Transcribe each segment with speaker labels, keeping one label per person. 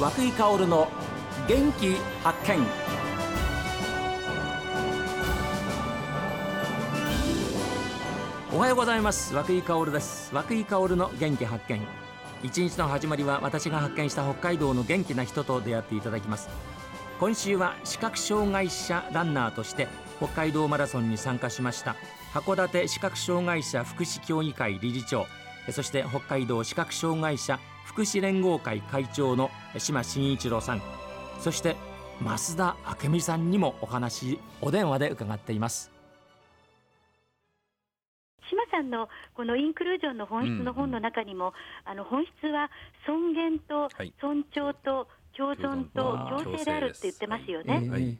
Speaker 1: 和久井薫の元気発見。おはようございます。和久井薫です。和久井薫の元気発見。一日の始まりは私が発見した北海道の元気な人と出会っていただきます。今週は視覚障害者ランナーとして北海道マラソンに参加しました。函館視覚障害者福祉協議会理事長。そして北海道視覚障害者福祉連合会会長の島真一郎さんそして増田明美さんにもお話お電話で伺っています。
Speaker 2: 島さんのこのインクルージョンの本質の本の中にも、うん。あの本質は尊厳と尊重と共存と共生であるって言ってますよね。はいはい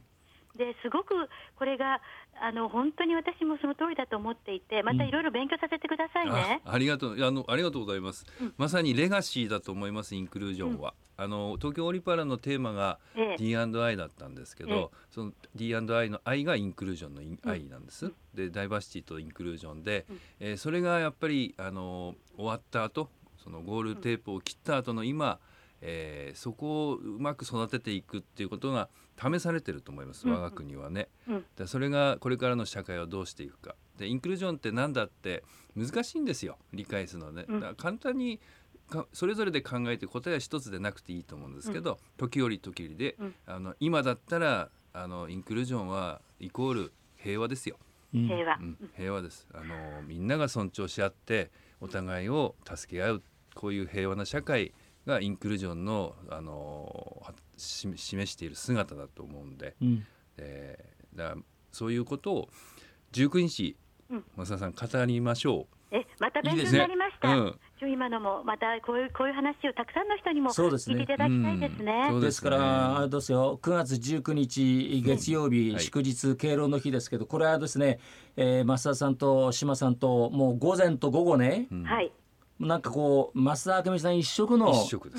Speaker 2: ですごくこれがあの本当に私もその通りだと思っていてまたいろいろ勉強させてくださいね、
Speaker 3: うん、ありがとう。あのありがとうございます、うん、まさにレガシーだと思いますインクルージョンは、うん、あの東京オリパラのテーマが D&I だったんですけど、ええ、その D&I の愛がインクルージョンの愛なんです、でダイバーシティとインクルージョンで、えー、それがやっぱりあの終わった後そのゴールテープを切った後の今、えー、そこをうまく育てていくっていうことが試されてると思います、我が国はね。でそれがこれからの社会をどうしていくか。でインクルージョンって何だって難しいんですよ理解するのはね。だから簡単にそれぞれで考えて答えは一つでなくていいと思うんですけど、時折時折で、あの今だったらあのインクルージョンはイコール平和ですよ。
Speaker 2: 平和、
Speaker 3: うん、平和です。あのみんなが尊重し合ってお互いを助け合うこういう平和な社会がインクルージョンのあの示している姿だと思うんで、うん、えー、だそういうことを19日、うん、増田さん語りましょう。
Speaker 2: えまた勉強になりました。いいねうん、今のもまたこういうこういう話をたくさんの人にも聞いていただきたいですね。
Speaker 1: そうです、ね、からあれですよ。9月19日月曜日、うん、祝日敬老の日ですけどこれはですね、えー、増田さんと島さんともう午前と午後ね、はい、なんかこう増田明美さん一色の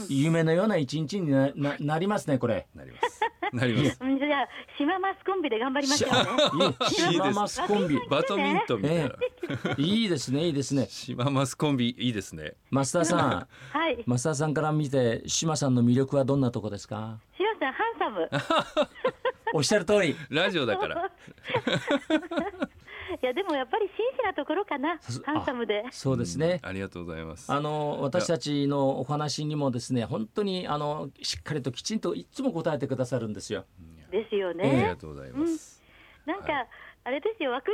Speaker 1: 夢のような一日になななりますねこれ。
Speaker 3: なります。なります。じ
Speaker 2: ゃあ島マスコンビで頑張りましょうね。
Speaker 1: 島マスコンビ。
Speaker 3: バドミントンみたいな。
Speaker 1: えー、いいですねいいですね。
Speaker 3: 島マスコンビいいですね。
Speaker 1: 増田さん。はい。増田さんから見て島さんの魅力はどんなとこですか？
Speaker 2: 島さんハンサム。
Speaker 1: おっしゃる通り。
Speaker 3: ラジオだから。
Speaker 2: いやでもやっぱり真摯なところかな。ハンサムで。
Speaker 1: そうですね、
Speaker 3: うん、ありがとうございます。
Speaker 1: あの私たちのお話にもですね本当にあのしっかりときちんといつも答えてくださるんですよ。
Speaker 2: ですよね、
Speaker 3: ありがとうございます、
Speaker 2: うん、なんか、はい。あれですよ、涌井さ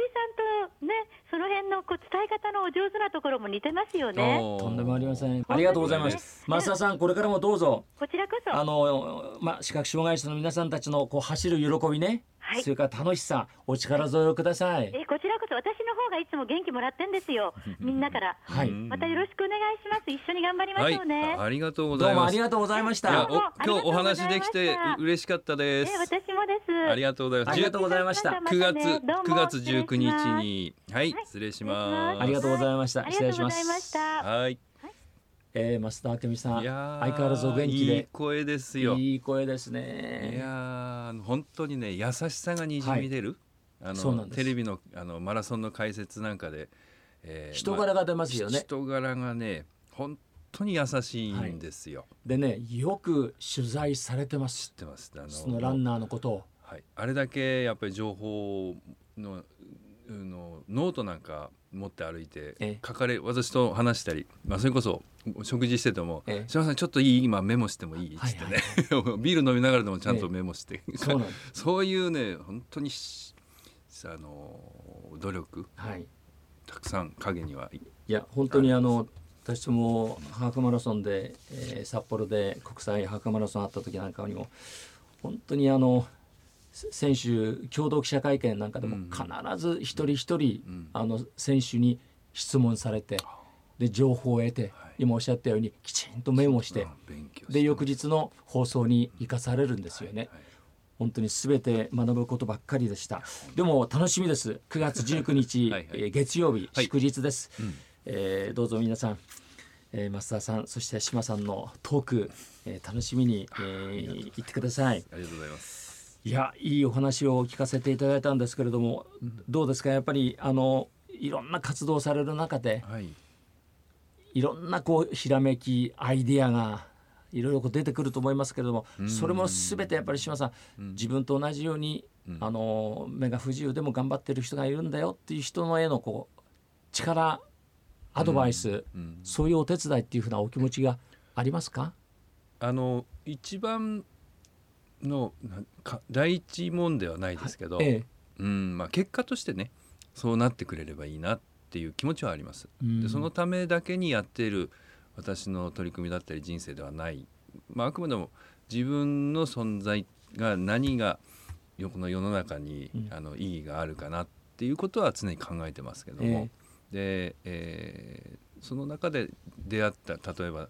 Speaker 2: んとね、その辺のこう伝え方のお上手なところも似てますよね。
Speaker 1: とんでもありません。ありがとうございます。増田さん、これからもどうぞ。
Speaker 2: こちらこそ。
Speaker 1: あの、まあ、視覚障害者の皆さんたちのこう走る喜びね。はい、それから楽しさ、お力添えをください。
Speaker 2: え、こちらこそ、私の方がいつも元気もらってんですよ。みんなから。はい。またよろしくお願いします。一緒に頑張りましょうね。
Speaker 3: はい、ありがとうございます。どうも
Speaker 1: ありがとうございました。今
Speaker 3: 日お話できて嬉しかったです。
Speaker 2: え、私もです。
Speaker 3: ありがとうございます。
Speaker 1: ありがとうございました。
Speaker 3: 九月九月十九日に、はい、失礼します。
Speaker 1: ありがとうございました。失礼します。
Speaker 2: は
Speaker 1: い。えー、増田明美さん相変わらずお元気で
Speaker 3: いい声ですよ
Speaker 1: いい声ですね
Speaker 3: いや本当にね優しさがにじみ出る、はい、あのテレビのあのマラソンの解説なんかで、
Speaker 1: えー、人柄が出ますよね、
Speaker 3: ま人柄がね本当に優しいんですよ、はい、
Speaker 1: でねよく取材されてます。
Speaker 3: 知ってます。
Speaker 1: あのそのランナーのことを、
Speaker 3: はい、あれだけやっぱり情報ののノートなんか持って歩いて書かれ私と話したり、まあ、それこそ食事してても「すいませんちょっといい今メモしてもいい?」っつってね、ビール飲みながらでもちゃんとメモして、そうそういうね本当にあの努力、はい、たくさん影にはい
Speaker 1: や本当にあの私もハーフマラソンで、えー、札幌で国際ハーフマラソンあった時なんかにも本当にあの選手共同記者会見なんかでも必ず一人一人、あの選手に質問されてで情報を得て、今おっしゃったようにきちんとメモしてで翌日の放送に生かされるんですよね。本当にすべて学ぶことばっかりでした。でも楽しみです。9月19日 はい、月曜日、祝日です。えー、どうぞ皆さん、えー、増田さんそして島さんのトーク、えー、楽しみに、えー、行ってください。
Speaker 3: ありがとうございます。
Speaker 1: いやいいお話を聞かせていただいたんですけれども、うん、どうですか？やっぱりあのいろんな活動される中で、はい、いろんなこうひらめきアイディアがいろいろ出てくると思いますけれども、それも全てやっぱり島さん、自分と同じように、あの目が不自由でも頑張ってる人がいるんだよっていう人のへのこう力アドバイス、そういうお手伝いっていうふうなお気持ちがありますか？
Speaker 3: あの一番の第一問ではないですけど、はいええ、うんまあ、結果としてねそうなってくれればいいなっていう気持ちはあります。でそのためだけにやっている私の取り組みだったり人生ではない、まあ、あくまでも自分の存在が何がこの世の中に、うん、あの意義があるかなっていうことは常に考えてますけども、えで、えー、その中で出会った例えば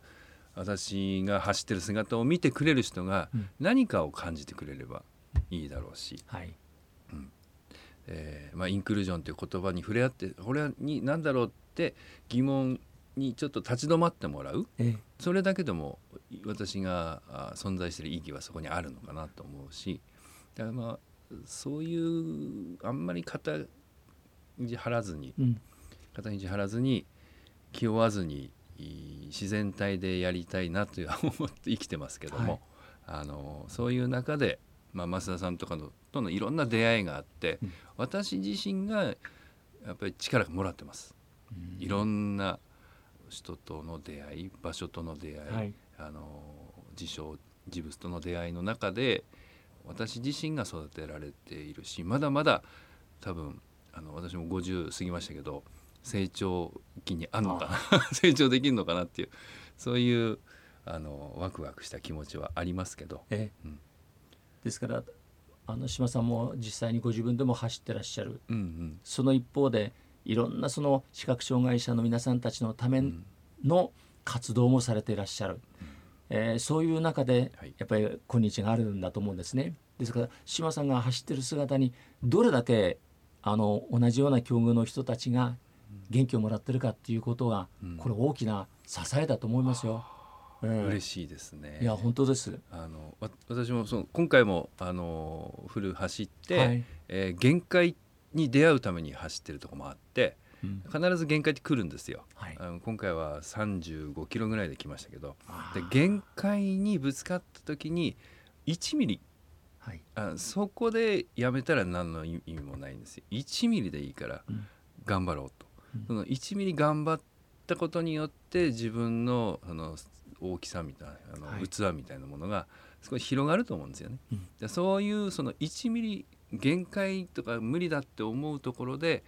Speaker 3: 私が走ってる姿を見てくれる人が何かを感じてくれればいいだろうし、はい。うん。えーまあ、インクルージョンという言葉に触れ合ってこれはに何だろうって疑問にちょっと立ち止まってもらう、ええ、それだけでも私が存在している意義はそこにあるのかなと思うし。だからまあそういうあんまり肩肘張らずに、うん、肩肘張らずに気負わずに自然体でやりたいなという思って生きてますけども、はい、あのそういう中で、まあ、増田さんとかのとのいろんな出会いがあって、うん、私自身がやっぱり力がもらってます。うん、いろんな人との出会い場所との出会い、はい、あの自称自物との出会いの中で私自身が育てられているしまだまだ多分あの私も50過ぎましたけど成長期にあんのかな 成長できるのかなっていうそういうあのワクワクした気持ちはありますけど。ええ。うん、
Speaker 1: ですからあの島さんも実際にご自分でも走ってらっしゃる、うんうん、その一方でいろんなその視覚障害者の皆さんたちのための活動もされていらっしゃる、うん、えー、そういう中でやっぱり今日があるんだと思うんですね。ですから島さんが走ってる姿にどれだけあの同じような境遇の人たちが元気をもらってるかっていうことが、これ大きな支えだと思いますよ。
Speaker 3: うん、嬉しいですね。
Speaker 1: いや本当です。
Speaker 3: あの私もその今回もあのフル走って、はい、えー、限界に出会うために走ってるとこもあって、うん、必ず限界って来るんですよ。はい、あの今回は35キロぐらいで来ましたけど、で限界にぶつかった時に1ミリ、はい、あそこでやめたら何の意味もないんですよ。1ミリでいいから頑張ろうと。その1ミリ頑張ったことによって自分のその大きさみたいなあの、はい、器みたいなものが少し広がると思うんですよね。うん、そういうその1ミリ限界とか無理だって思うところで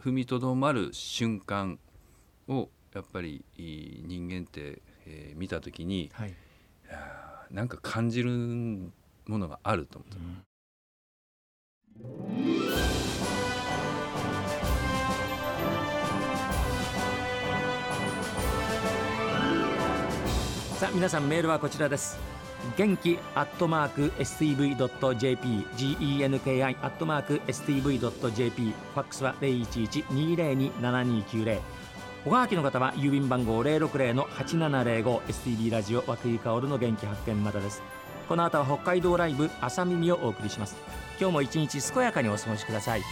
Speaker 3: 踏みとどまる瞬間をやっぱり人間って、えー、見た時に、はい、なんか感じるものがあると思った。うん。
Speaker 1: さあ皆さんメールはこちらです元気アットマーク STV.jp genki アットマーク STV.jp ファックスは0112027290おはがきの方は郵便番号060-8705 STB ラジオ和久井薫の元気発見までです。この後は北海道ライブ朝耳をお送りします。今日も一日健やかにお過ごしください。